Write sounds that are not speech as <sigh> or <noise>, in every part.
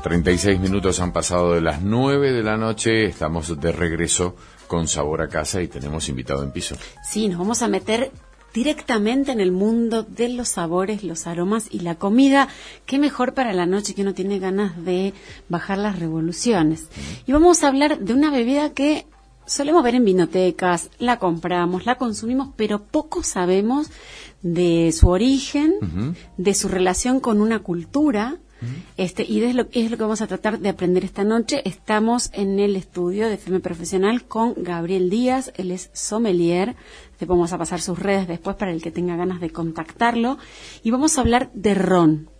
36 minutos han pasado de las 9 de la noche, estamos de regreso con Sabor a Casa y tenemos invitado en piso. Sí, nos vamos a meter directamente en el mundo de los sabores, los aromas y la comida. Qué mejor para la noche que uno tiene ganas de bajar las revoluciones. Y vamos a hablar de una bebida que solemos ver en vinotecas, la compramos, la consumimos, pero poco sabemos de su origen, de su relación con una cultura este, y es lo, es lo que vamos a tratar de aprender esta noche. Estamos en el estudio de FEME Profesional con Gabriel Díaz, él es sommelier. Te vamos a pasar sus redes después para el que tenga ganas de contactarlo. Y vamos a hablar de ron,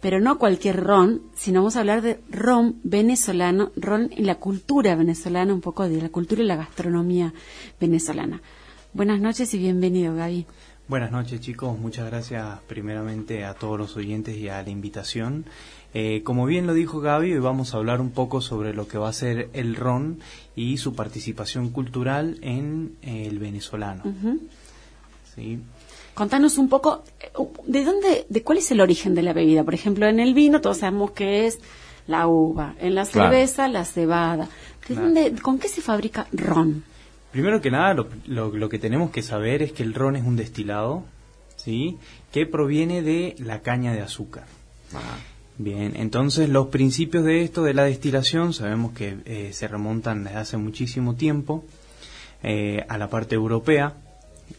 pero no cualquier ron, sino vamos a hablar de ron venezolano, ron y la cultura venezolana, un poco de la cultura y la gastronomía venezolana. Buenas noches y bienvenido, Gaby. Buenas noches chicos, muchas gracias primeramente a todos los oyentes y a la invitación. Eh, como bien lo dijo Gaby, hoy vamos a hablar un poco sobre lo que va a ser el ron y su participación cultural en eh, el venezolano. ¿Sí? Contanos un poco, eh, ¿de dónde, de cuál es el origen de la bebida? Por ejemplo, en el vino todos sabemos que es la uva, en la cerveza la cebada. ¿De dónde, ¿Con qué se fabrica ron? Primero que nada, lo, lo, que tenemos que saber es que el ron es un destilado, ¿sí? Que proviene de la caña de azúcar. Ah. Bien, entonces los principios de esto, de la destilación, sabemos que eh, se remontan desde hace muchísimo tiempo eh, a la parte europea.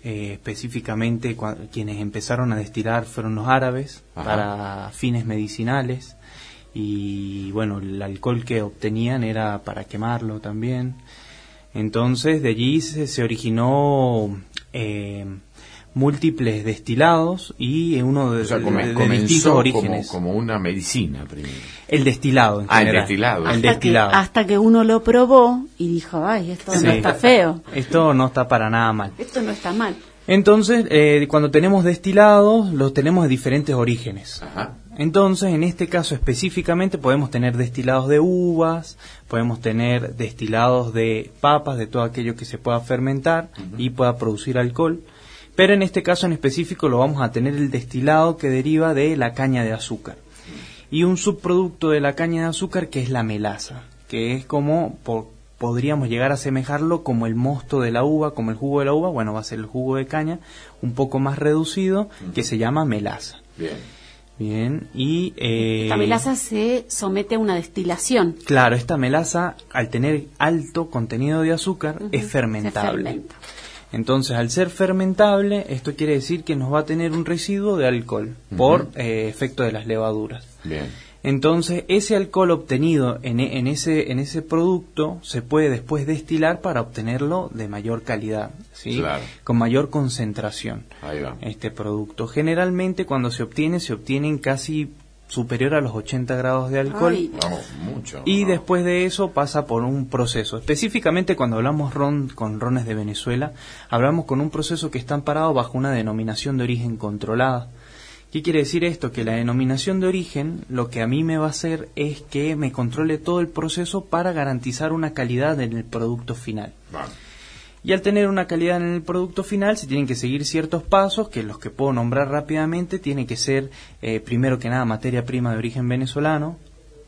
Eh, específicamente quienes empezaron a destilar fueron los árabes para fines medicinales y bueno, el alcohol que obtenían era para quemarlo también. Entonces de allí se, originó eh, múltiples destilados y uno de, o distintos orígenes. Como, una medicina primero. El destilado en ah, el destilado. Hasta, Que, hasta que uno lo probó y dijo, ay, esto no está feo. Esto no está para nada mal. Esto no está mal. Entonces, eh, cuando tenemos destilados, los tenemos de diferentes orígenes. Ajá. Entonces, en este caso específicamente podemos tener destilados de uvas, podemos tener destilados de papas, de todo aquello que se pueda fermentar y pueda producir alcohol. Pero en este caso en específico lo vamos a tener el destilado que deriva de la caña de azúcar. Y un subproducto de la caña de azúcar que es la melaza, que es como podríamos llegar a asemejarlo como el mosto de la uva, como el jugo de la uva, bueno, va a ser el jugo de caña un poco más reducido que se llama melaza. Bien. Bien, y... Eh, esta melaza se somete a una destilación. Claro, esta melaza, al tener alto contenido de azúcar, es fermentable. Entonces, al ser fermentable, esto quiere decir que nos va a tener un residuo de alcohol por eh, efecto de las levaduras. Bien. Entonces, ese alcohol obtenido en, e, en, ese, en ese producto se puede después destilar para obtenerlo de mayor calidad, ¿sí? Con mayor concentración. Ahí va. Este producto. Generalmente, cuando se obtiene, se obtienen casi superior a los 80 grados de alcohol. mucho, y después de eso pasa por un proceso. Específicamente cuando hablamos ron con rones de Venezuela, hablamos con un proceso que está amparado bajo una denominación de origen controlada. ¿Qué quiere decir esto? Que la denominación de origen lo que a mí me va a hacer es que me controle todo el proceso para garantizar una calidad en el producto final. Y al tener una calidad en el producto final se tienen que seguir ciertos pasos que los que puedo nombrar rápidamente tiene que ser eh, primero que nada materia prima de origen venezolano.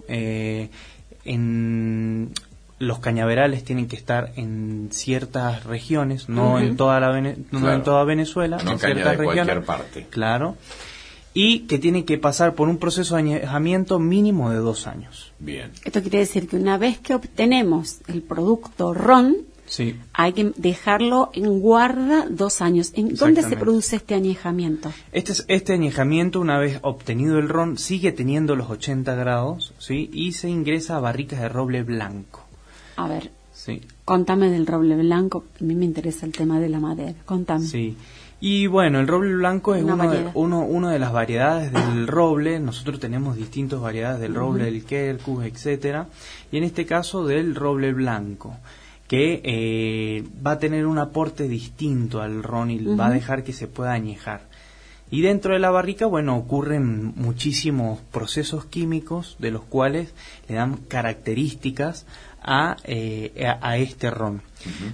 Eh, en los cañaverales tienen que estar en ciertas regiones, no en toda la no en toda Venezuela, en ciertas regiones. parte. Claro y que tiene que pasar por un proceso de añejamiento mínimo de dos años. Bien. Esto quiere decir que una vez que obtenemos el producto ron, sí. hay que dejarlo en guarda dos años. ¿En dónde se produce este añejamiento? Este, este añejamiento, una vez obtenido el ron, sigue teniendo los 80 grados ¿sí? y se ingresa a barricas de roble blanco. A ver, sí. contame del roble blanco, a mí me interesa el tema de la madera. Contame. Sí. Y bueno, el roble blanco es uno de, uno, de las variedades del roble. Nosotros tenemos distintas variedades del roble, del quercus, etcétera. Y en este caso del roble blanco, que eh, va a tener un aporte distinto al ron y va a dejar que se pueda añejar. Y dentro de la barrica, bueno, ocurren muchísimos procesos químicos de los cuales le dan características a, eh, a, este ron.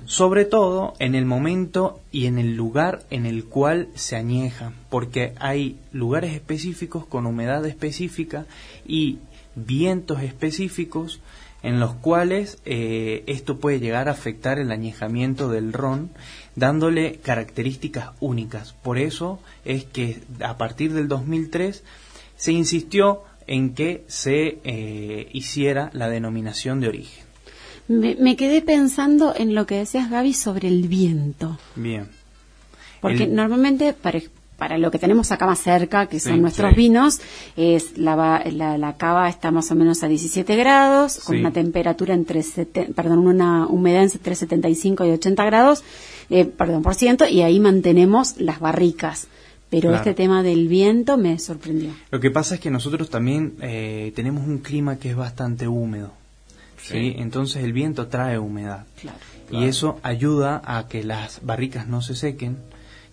Sobre todo en el momento y en el lugar en el cual se añeja, porque hay lugares específicos con humedad específica y vientos específicos en los cuales eh, esto puede llegar a afectar el añejamiento del ron, dándole características únicas. Por eso es que a partir del 2003 se insistió en que se eh, hiciera la denominación de origen. Me, quedé pensando en lo que decías, Gaby, sobre el viento. Bien. Porque normalmente, para, para lo que tenemos acá más cerca, que son nuestros vinos, es la, la, cava está más o menos a 17 grados, con una temperatura entre, perdón, una humedad entre 75 y 80 grados, eh, perdón, por ciento, y ahí mantenemos las barricas. Pero este tema del viento me sorprendió. Lo que pasa es que nosotros también eh, tenemos un clima que es bastante húmedo. ¿Sí? Entonces el viento trae humedad. Y eso ayuda a que las barricas no se sequen,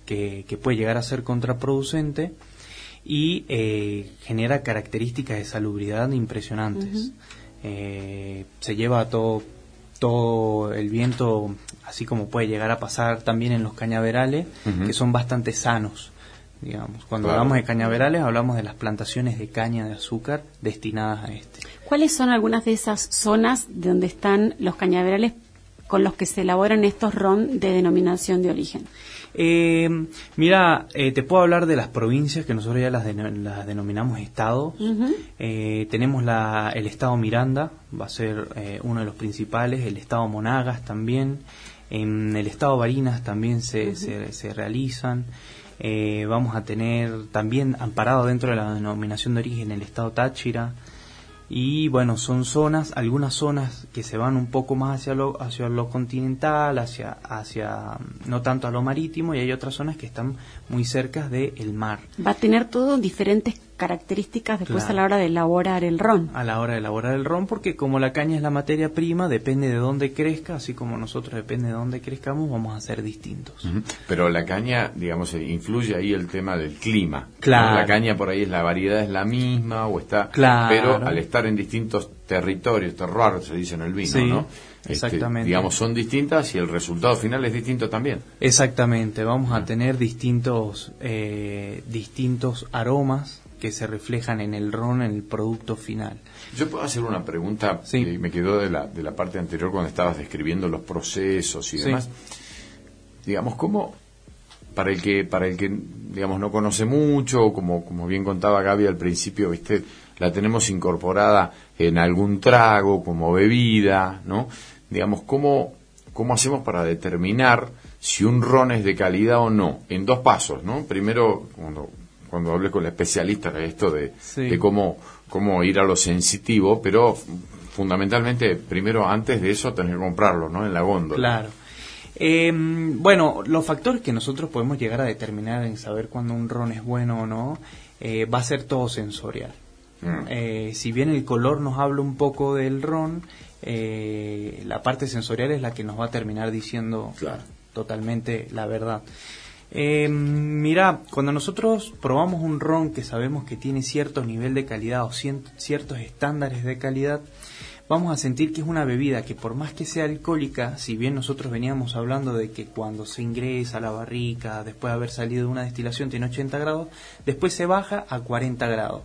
que, puede llegar a ser contraproducente y eh, genera características de salubridad impresionantes. Eh, se lleva todo, todo el viento, así como puede llegar a pasar también en los cañaverales, que son bastante sanos digamos. Cuando hablamos de cañaverales hablamos de las plantaciones de caña de azúcar destinadas a este. ¿Cuáles son algunas de esas zonas donde están los cañaverales con los que se elaboran estos ron de denominación de origen? Eh, mira, eh, te puedo hablar de las provincias que nosotros ya las, las denominamos estados. Eh, tenemos la, el estado Miranda, va a ser uno de los principales, el estado Monagas también, en el estado Barinas también se, se, se realizan. Eh, vamos a tener también amparado dentro de la denominación de origen el estado Táchira. Y bueno, son zonas, algunas zonas que se van un poco más hacia lo, hacia lo continental, hacia, hacia no tanto a lo marítimo, y hay otras zonas que están muy cerca del mar. Va a tener todo diferentes características después a la hora de elaborar el ron. A la hora de elaborar el ron, porque como la caña es la materia prima, depende de dónde crezca, así como nosotros depende de dónde crezcamos, vamos a ser distintos. Pero la caña, digamos, eh, influye ahí el tema del clima. Claro. La caña por ahí es la variedad es la misma o está, claro. pero al estar en distintos territorios, terroir se dice en el vino, ¿no? Este, exactamente. digamos, son distintas y el resultado final es distinto también. Exactamente, vamos a tener distintos, eh, distintos aromas que se reflejan en el ron, en el producto final. Yo puedo hacer una pregunta que me quedó de la, de la parte anterior cuando estabas describiendo los procesos y demás. Digamos, ¿cómo, para el que, para el que, digamos, no conoce mucho, como, como bien contaba Gaby al principio, viste, la tenemos incorporada en algún trago, como bebida, ¿no? Digamos, ¿cómo, cómo hacemos para determinar si un ron es de calidad o no? En dos pasos, ¿no? Primero, cuando cuando hablé con el especialista de esto de, cómo, cómo ir a lo sensitivo, pero fundamentalmente, primero, antes de eso, tener que comprarlo, ¿no? En la góndola. Claro. Em, bueno, los factores que nosotros podemos llegar a determinar en saber cuándo un ron es bueno o no, eh, va a ser todo sensorial. Mm. Eh, si bien el color nos habla un poco del ron, eh, la parte sensorial es la que nos va a terminar diciendo totalmente la verdad. Eh, mira, cuando nosotros probamos un ron que sabemos que tiene cierto nivel de calidad o ciertos estándares de calidad, vamos a sentir que es una bebida que por más que sea alcohólica, si bien nosotros veníamos hablando de que cuando se ingresa a la barrica, después de haber salido de una destilación, tiene 80 grados, después se baja a 40 grados.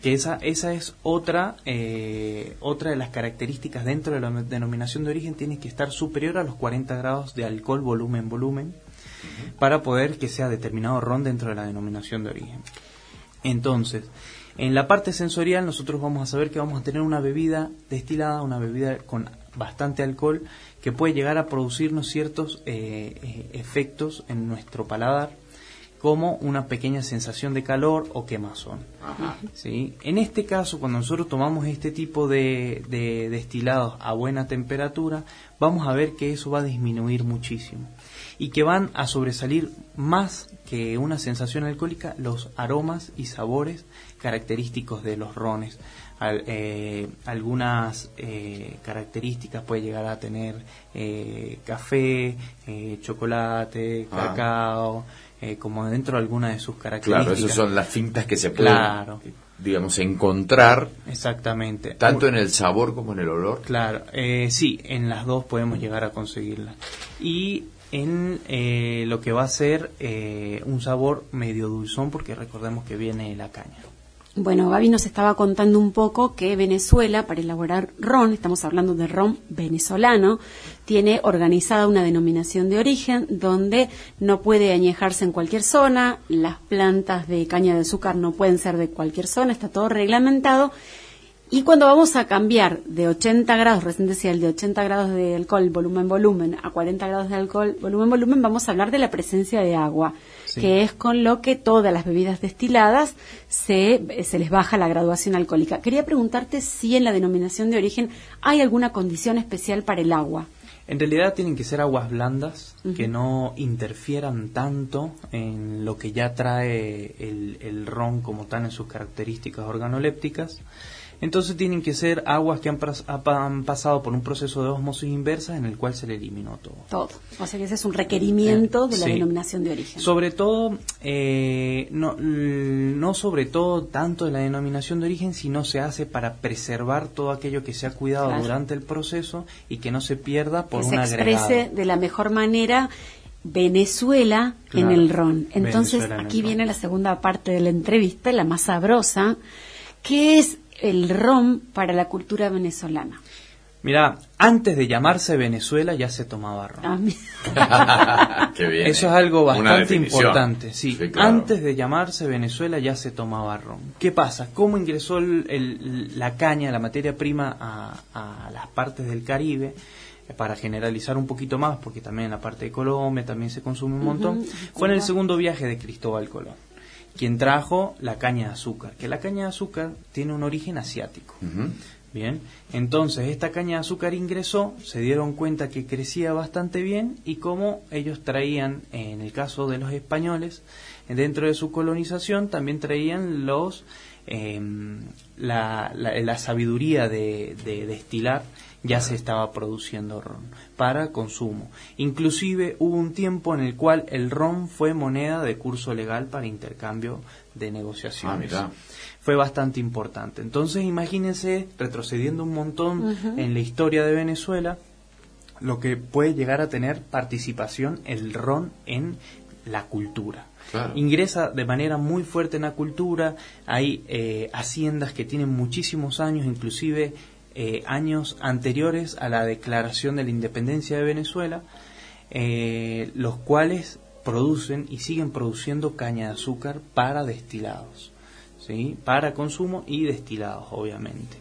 Que esa, esa es otra, eh, otra de las características dentro de la denominación de origen, tiene que estar superior a los 40 grados de alcohol, para poder que sea determinado ron dentro de la denominación de origen. Entonces, en la parte sensorial nosotros vamos a saber que vamos a tener una bebida destilada, una bebida con bastante alcohol que puede llegar a producirnos ciertos eh, eh, efectos en nuestro paladar como una pequeña sensación de calor o quemazón. ¿sí? En este caso, cuando nosotros tomamos este tipo de, de, destilados a buena temperatura, vamos a ver que eso va a disminuir muchísimo y que van a sobresalir más que una sensación alcohólica los aromas y sabores característicos de los rones. Eh, algunas eh, características puede llegar a tener eh, café, chocolate, ah. cacao, como dentro de algunas de sus características. Claro, esas son las fintas que se pueden, digamos, encontrar. Exactamente. Tanto en el sabor como en el olor. Claro, sí, en las dos podemos llegar a conseguirla. Y en eh, lo que va a ser eh, un sabor medio dulzón porque recordemos que viene la caña. Bueno, Gaby nos estaba contando un poco que Venezuela, para elaborar ron, estamos hablando de ron venezolano, tiene organizada una denominación de origen donde no puede añejarse en cualquier zona, las plantas de caña de azúcar no pueden ser de cualquier zona, está todo reglamentado. Y cuando vamos a cambiar de 80 grados, recién decía el de 80 grados de alcohol, volumen, volumen, a 40 grados de alcohol, volumen, volumen, vamos a hablar de la presencia de agua que es con lo que todas las bebidas destiladas se, se les baja la graduación alcohólica. Quería preguntarte si en la denominación de origen hay alguna condición especial para el agua. En realidad tienen que ser aguas blandas que no interfieran tanto en lo que ya trae el, el ron como tal en sus características organolépticas entonces tienen que ser aguas que han, pasado por un proceso de osmosis inversa en el cual se le eliminó todo. Todo. O sea que ese es un requerimiento de la denominación de origen. Sobre todo, eh, no, no sobre todo tanto de la denominación de origen, sino se hace para preservar todo aquello que se ha cuidado durante el proceso y que no se pierda por que un se exprese de la mejor manera Venezuela en el ron. Entonces, aquí viene la segunda parte de la entrevista, la más sabrosa, que es el ron para la cultura venezolana? Mira, antes de llamarse Venezuela ya se tomaba ron. Ah, <laughs> Eso es algo bastante importante. Sí, antes de llamarse Venezuela ya se tomaba ron. ¿Qué pasa? ¿Cómo ingresó la caña, la materia prima, a, las partes del Caribe? Eh, para generalizar un poquito más, porque también en la parte de Colombia también se consume un montón, fue en el segundo viaje de Cristóbal Colón quien trajo la caña de azúcar, que la caña de azúcar tiene un origen asiático. Bien, entonces esta caña de azúcar ingresó, se dieron cuenta que crecía bastante bien y como ellos traían, en el caso de los españoles, dentro de su colonización también traían los em, la, la, sabiduría de, de destilar ya se estaba produciendo ron para consumo. Inclusive hubo un tiempo en el cual el ron fue moneda de curso legal para intercambio de negociaciones. Ah, fue bastante importante. Entonces imagínense, retrocediendo un montón en la historia de Venezuela, lo que puede llegar a tener participación el ron en la cultura. Ingresa de manera muy fuerte en la cultura, hay eh, haciendas que tienen muchísimos años, inclusive eh, años anteriores a la declaración de la independencia de Venezuela, eh, los cuales producen y siguen produciendo caña de azúcar para destilados, ¿sí? para consumo y destilados, obviamente.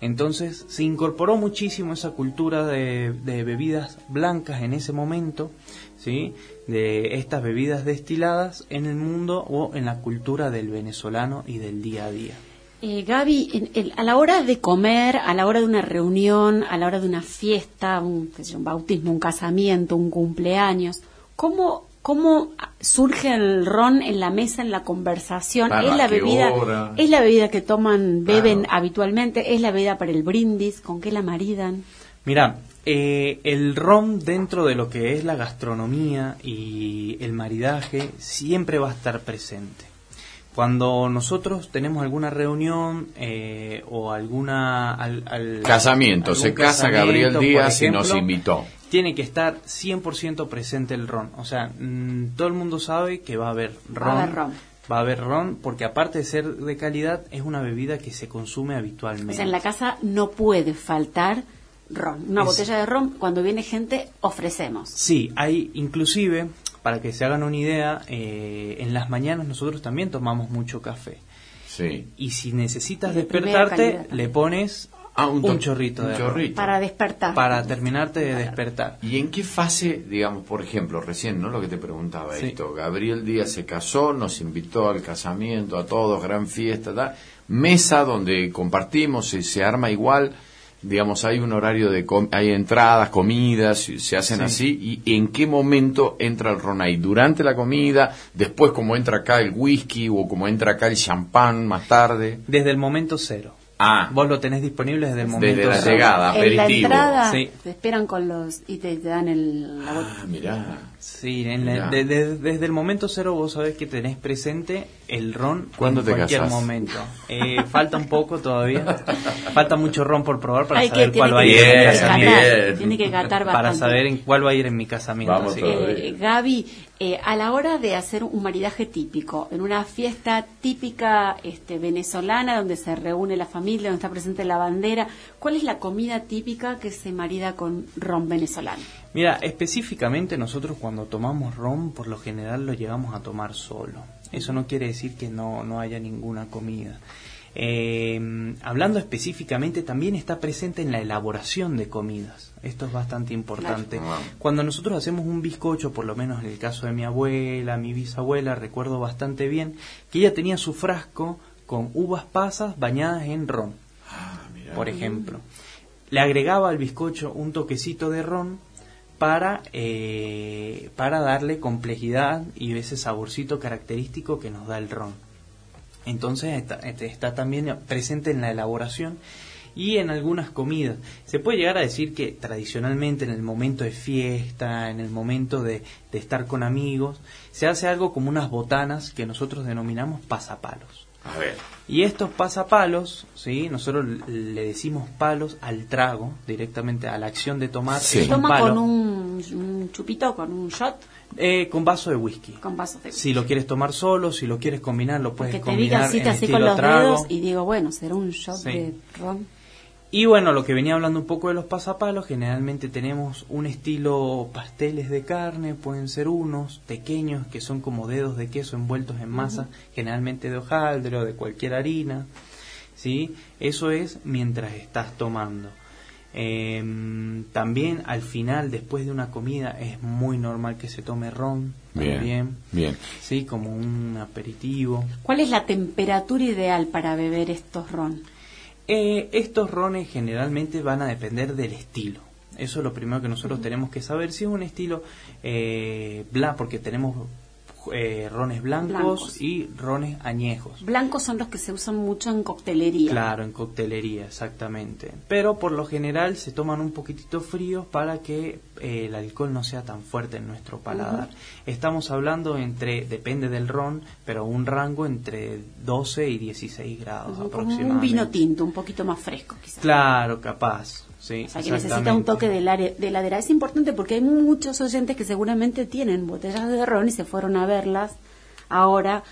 Entonces se incorporó muchísimo esa cultura de, de bebidas blancas en ese momento, ¿sí? de estas bebidas destiladas en el mundo o en la cultura del venezolano y del día a día. Eh, Gaby, a la hora de comer, a la hora de una reunión, a la hora de una fiesta, un, un bautismo, un casamiento, un cumpleaños, ¿cómo, ¿cómo surge el ron en la mesa, en la conversación? ¿Es la, bebida, ¿Es la bebida que toman, beben habitualmente? ¿Es la bebida para el brindis? ¿Con qué la maridan? Mira, eh, el ron dentro de lo que es la gastronomía y el maridaje siempre va a estar presente. Cuando nosotros tenemos alguna reunión eh, o alguna... Al, casamiento, se casa Gabriel Díaz y nos invitó. Tiene que estar 100% presente el ron. O sea, mm, todo el mundo sabe que va a haber ron. Va a haber ron. Va a haber ron porque aparte de ser de calidad es una bebida que se consume habitualmente. O sea, en la casa no puede faltar ron. Una botella de ron, cuando viene gente, ofrecemos. Sí, hay inclusive para que se hagan una idea, eh, en las mañanas nosotros también tomamos mucho café. Sí. Y si necesitas despertarte, le pones ah, un, chorrito de Para despertar. Para terminarte de despertar. ¿Y en qué fase, digamos, por ejemplo, recién, ¿no? Lo que te preguntaba esto, Gabriel Díaz se casó, nos invitó al casamiento, a todos, gran fiesta, mesa donde compartimos, y se arma igual digamos, hay un horario de, hay entradas, comidas, se hacen así, y en qué momento entra el ron ahí, durante la comida, después como entra acá el whisky o como entra acá el champán más tarde. Desde el momento cero. Ah. Vos lo tenés disponible desde el momento Desde la llegada, aperitivo. En la entrada te esperan con los y te, dan el ah, mirá. Sí, desde el momento cero vos sabés que tenés presente el ron en cualquier momento. Eh, falta un poco todavía. falta mucho ron por probar para saber cuál va a ir en mi casamiento. Tiene que catar bastante. Para saber en cuál va a ir en mi casamiento. Eh, Gaby, eh, a la hora de hacer un maridaje típico, en una fiesta típica este, venezolana donde se reúne la familia, donde está presente la bandera, ¿cuál es la comida típica que se marida con ron venezolano? Mira, específicamente nosotros cuando tomamos ron, por lo general lo llevamos a tomar solo. Eso no quiere decir que no, no haya ninguna comida. Eh, hablando específicamente, también está presente en la elaboración de comidas. Esto es bastante importante. Cuando nosotros hacemos un bizcocho, por lo menos en el caso de mi abuela, mi bisabuela, recuerdo bastante bien que ella tenía su frasco con uvas pasas bañadas en ron, ah, por ejemplo. Le agregaba al bizcocho un toquecito de ron para, eh, para darle complejidad y ese saborcito característico que nos da el ron. Entonces está, este, está, también presente en la elaboración y en algunas comidas. Se puede llegar a decir que tradicionalmente en el momento de fiesta, en el momento de estar con amigos, se hace algo como unas botanas que nosotros denominamos pasapalos. A ver. Y estos pasapalos, ¿sí? nosotros le decimos palos al trago, directamente a la acción de tomar. ¿Se toma con un, chupito, con un shot? Eh, con vaso de whisky. Con vaso de whisky. Si lo quieres tomar solo, si lo quieres combinar, lo puedes combinar. Que te diga así, así con los dedos y digo, bueno, será un shot de ron. Y bueno, lo que venía hablando un poco de los pasapalos, generalmente tenemos un estilo pasteles de carne, pueden ser unos pequeños que son como dedos de queso envueltos en masa, generalmente de hojaldre o de cualquier harina. ¿sí? Eso es mientras estás tomando. Em, también al final, después de una comida, es muy normal que se tome ron. Bien, bien. Sí, como un aperitivo. ¿Cuál es la temperatura ideal para beber estos ron? Eh, estos rones generalmente van a depender del estilo. Eso es lo primero que nosotros tenemos que saber. Si es un estilo eh, blanco, porque tenemos eh, rones blancos, y rones añejos. Blancos son los que se usan mucho en coctelería. Claro, en coctelería, exactamente. Pero por lo general se toman un poquitito fríos para que eh, el alcohol no sea tan fuerte en nuestro paladar. Estamos hablando entre, depende del ron, pero un rango entre 12 y 16 grados aproximadamente. Un vino tinto, un poquito más fresco quizás. Claro, capaz. Sí, o sea, que necesita un toque de, de heladera. Es importante porque hay muchos oyentes que seguramente tienen botellas de ron y se fueron a verlas ahora,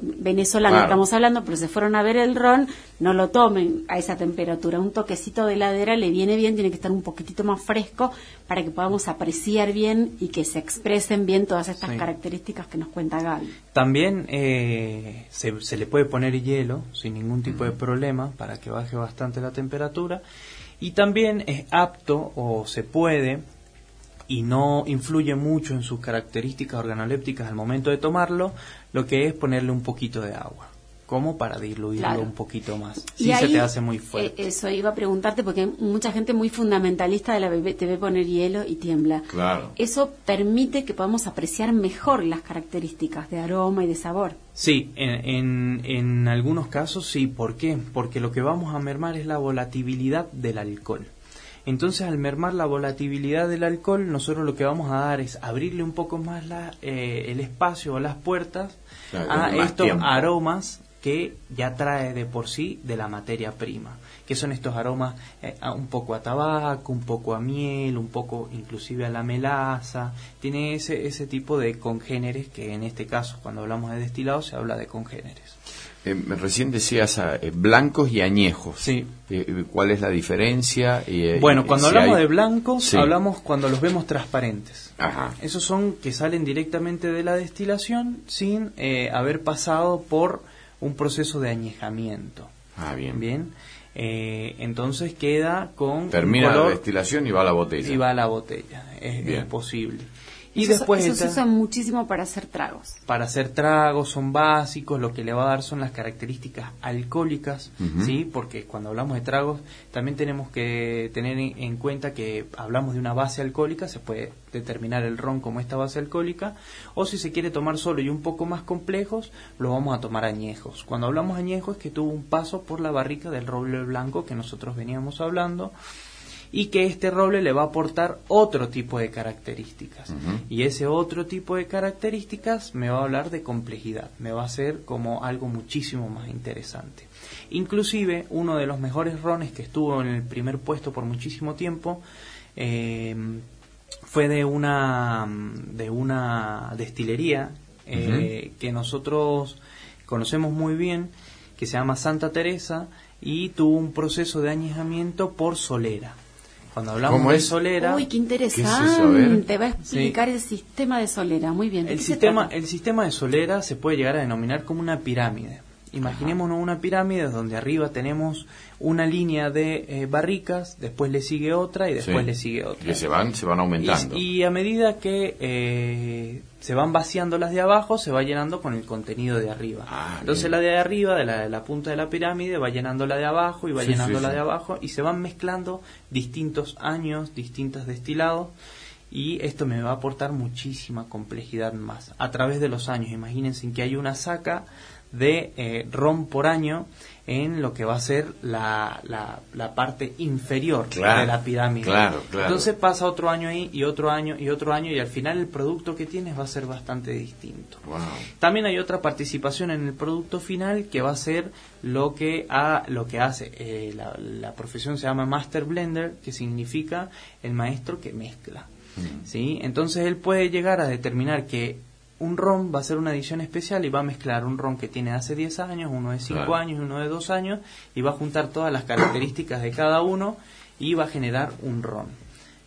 venezolano estamos hablando, pero se fueron a ver el ron, no lo tomen a esa temperatura. Un toquecito de heladera le viene bien, tiene que estar un poquitito más fresco para que podamos apreciar bien y que se expresen bien todas estas características que nos cuenta Gaby. También eh, se, se, le puede poner hielo sin ningún tipo de problema para que baje bastante la temperatura y también es apto o se puede y no influye mucho en sus características organolépticas al momento de tomarlo, lo que es ponerle un poquito de agua como para diluirlo un poquito más. Si se te hace muy fuerte. Eh, eso iba a preguntarte porque hay mucha gente muy fundamentalista de la bebé te ve poner hielo y tiembla. Claro. Eso permite que podamos apreciar mejor las características de aroma y de sabor. Sí, en, en algunos casos sí. ¿Por qué? Porque lo que vamos a mermar es la volatilidad del alcohol. Entonces, al mermar la volatilidad del alcohol, nosotros lo que vamos a dar es abrirle un poco más la, eh, el espacio o las puertas a estos aromas que ya trae de por sí de la materia prima, que son estos aromas eh, un poco a tabaco, un poco a miel, un poco inclusive a la melaza, tiene ese, ese tipo de congéneres que en este caso cuando hablamos de destilado se habla de congéneres. Eh, recién decías eh, blancos y añejos. Sí. ¿Cuál es la diferencia? bueno, cuando hablamos de blancos, hablamos cuando los vemos transparentes. Ajá. Esos son que salen directamente de la destilación sin haber pasado por un proceso de añejamiento. Ah, bien. Bien. Eh, entonces queda con. Termina la destilación y va a la botella. Y va a la botella. Es, posible. Y después eso se usa muchísimo para hacer tragos. Para hacer tragos son básicos, lo que le va a dar son las características alcohólicas, ¿sí? Porque cuando hablamos de tragos también tenemos que tener en cuenta que hablamos de una base alcohólica, se puede determinar el ron como esta base alcohólica, o si se quiere tomar solo y un poco más complejos, lo vamos a tomar añejos. Cuando hablamos añejos es que tuvo un paso por la barrica del roble blanco que nosotros veníamos hablando y que este roble le va a aportar otro tipo de características. Y ese otro tipo de características me va a hablar de complejidad, me va a hacer como algo muchísimo más interesante. Inclusive uno de los mejores rones que estuvo en el primer puesto por muchísimo tiempo eh, fue de una, de una destilería eh, que nosotros conocemos muy bien, que se llama Santa Teresa y tuvo un proceso de añejamiento por solera. Cuando hablamos de solera... Uy, qué interesante. Te va a explicar el sistema de solera. Muy bien. El sistema, el sistema de solera se puede llegar a denominar como una pirámide. Imaginémonos una pirámide donde arriba tenemos una línea de eh, barricas, después le sigue otra y después le sigue otra. Y se van, se van aumentando. Y, a medida que eh, se van vaciando las de abajo, se va llenando con el contenido de arriba. Ah, Entonces la de arriba, de la, punta de la pirámide, va llenando la de abajo y va llenando la de abajo y se van mezclando distintos años, distintos destilados y esto me va a aportar muchísima complejidad más a través de los años. Imagínense que hay una saca de eh, ron por año en lo que va a ser la, la, parte inferior de la pirámide. Entonces pasa otro año ahí y otro año y otro año y al final el producto que tienes va a ser bastante distinto. También hay otra participación en el producto final que va a ser lo que, a, lo que hace. Eh, la, la, profesión se llama Master Blender, que significa el maestro que mezcla. Mm. ¿sí? Entonces él puede llegar a determinar que un ron va a ser una edición especial y va a mezclar un ron que tiene hace 10 años, uno de 5 años y uno de 2 años, y va a juntar todas las características de cada uno y va a generar un ron.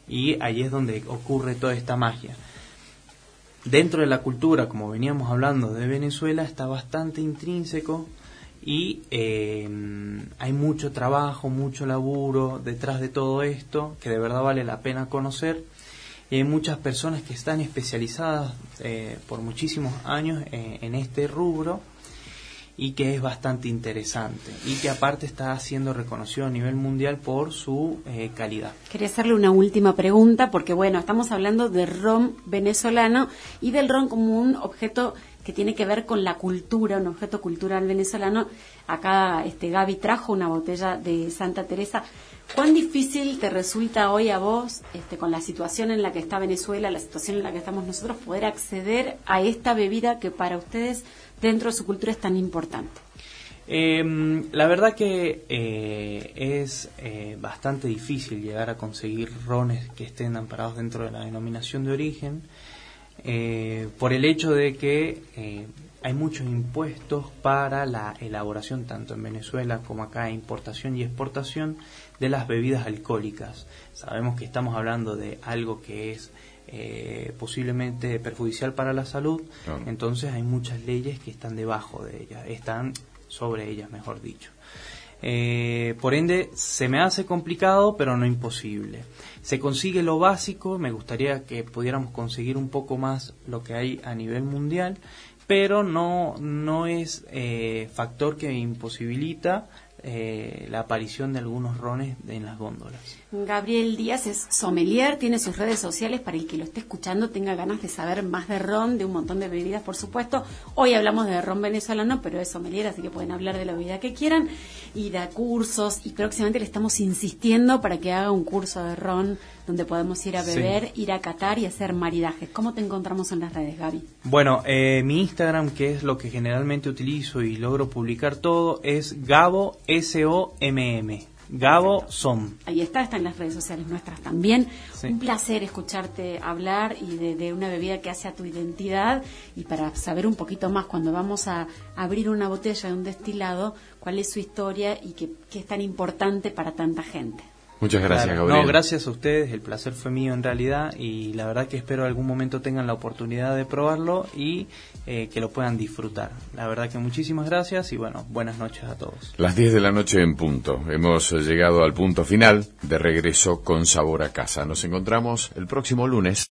Y ahí es donde ocurre toda esta magia. Dentro de la cultura, como veníamos hablando de Venezuela, está bastante intrínseco y eh, hay mucho trabajo, mucho laburo detrás de todo esto que de verdad vale la pena conocer hay muchas personas que están especializadas eh, por muchísimos años eh, en este rubro y que es bastante interesante y que aparte está siendo reconocido a nivel mundial por su eh, calidad. Quería hacerle una última pregunta porque bueno, estamos hablando de ron venezolano y del ron como un objeto que tiene que ver con la cultura, un objeto cultural venezolano. Acá este Gaby trajo una botella de Santa Teresa. ¿Cuán difícil te resulta hoy a vos, este, con la situación en la que está Venezuela, la situación en la que estamos nosotros, poder acceder a esta bebida que para ustedes dentro de su cultura es tan importante? Em, la verdad que eh, es eh, bastante difícil llegar a conseguir rones que estén amparados dentro de la denominación de origen eh, por el hecho de que hay muchos impuestos para la elaboración, tanto en Venezuela como acá, importación y exportación de las bebidas alcohólicas. Sabemos que estamos hablando de algo que es eh, posiblemente perjudicial para la salud, entonces hay muchas leyes que están debajo de ellas, están sobre ellas, mejor dicho. Eh, por ende, se me hace complicado, pero no imposible. Se consigue lo básico, me gustaría que pudiéramos conseguir un poco más lo que hay a nivel mundial, pero no, no es eh, factor que imposibilita eh, la aparición de algunos rones en las góndolas. Gabriel Díaz es sommelier, tiene sus redes sociales para el que lo esté escuchando, tenga ganas de saber más de ron, de un montón de bebidas, por supuesto. Hoy hablamos de ron venezolano, pero es sommelier, así que pueden hablar de la bebida que quieran y da cursos y próximamente le estamos insistiendo para que haga un curso de ron donde podemos ir a beber, ir a catar y hacer maridajes. ¿Cómo te encontramos en las redes, Gaby? Bueno, eh, mi Instagram, que es lo que generalmente utilizo y logro publicar todo, es Gabo S-O-M-M. Gabo Som. Ahí está, está en las redes sociales nuestras también. Un placer escucharte hablar y de, una bebida que hace a tu identidad y para saber un poquito más cuando vamos a abrir una botella de un destilado, cuál es su historia y qué es tan importante para tanta gente. Muchas gracias, Gabriel. No, gracias a ustedes, el placer fue mío en realidad y la verdad que espero algún momento tengan la oportunidad de probarlo y eh, que lo puedan disfrutar. La verdad que muchísimas gracias y bueno, buenas noches a todos. Las 10 de la noche en punto. Hemos llegado al punto final de regreso con sabor a casa. Nos encontramos el próximo lunes.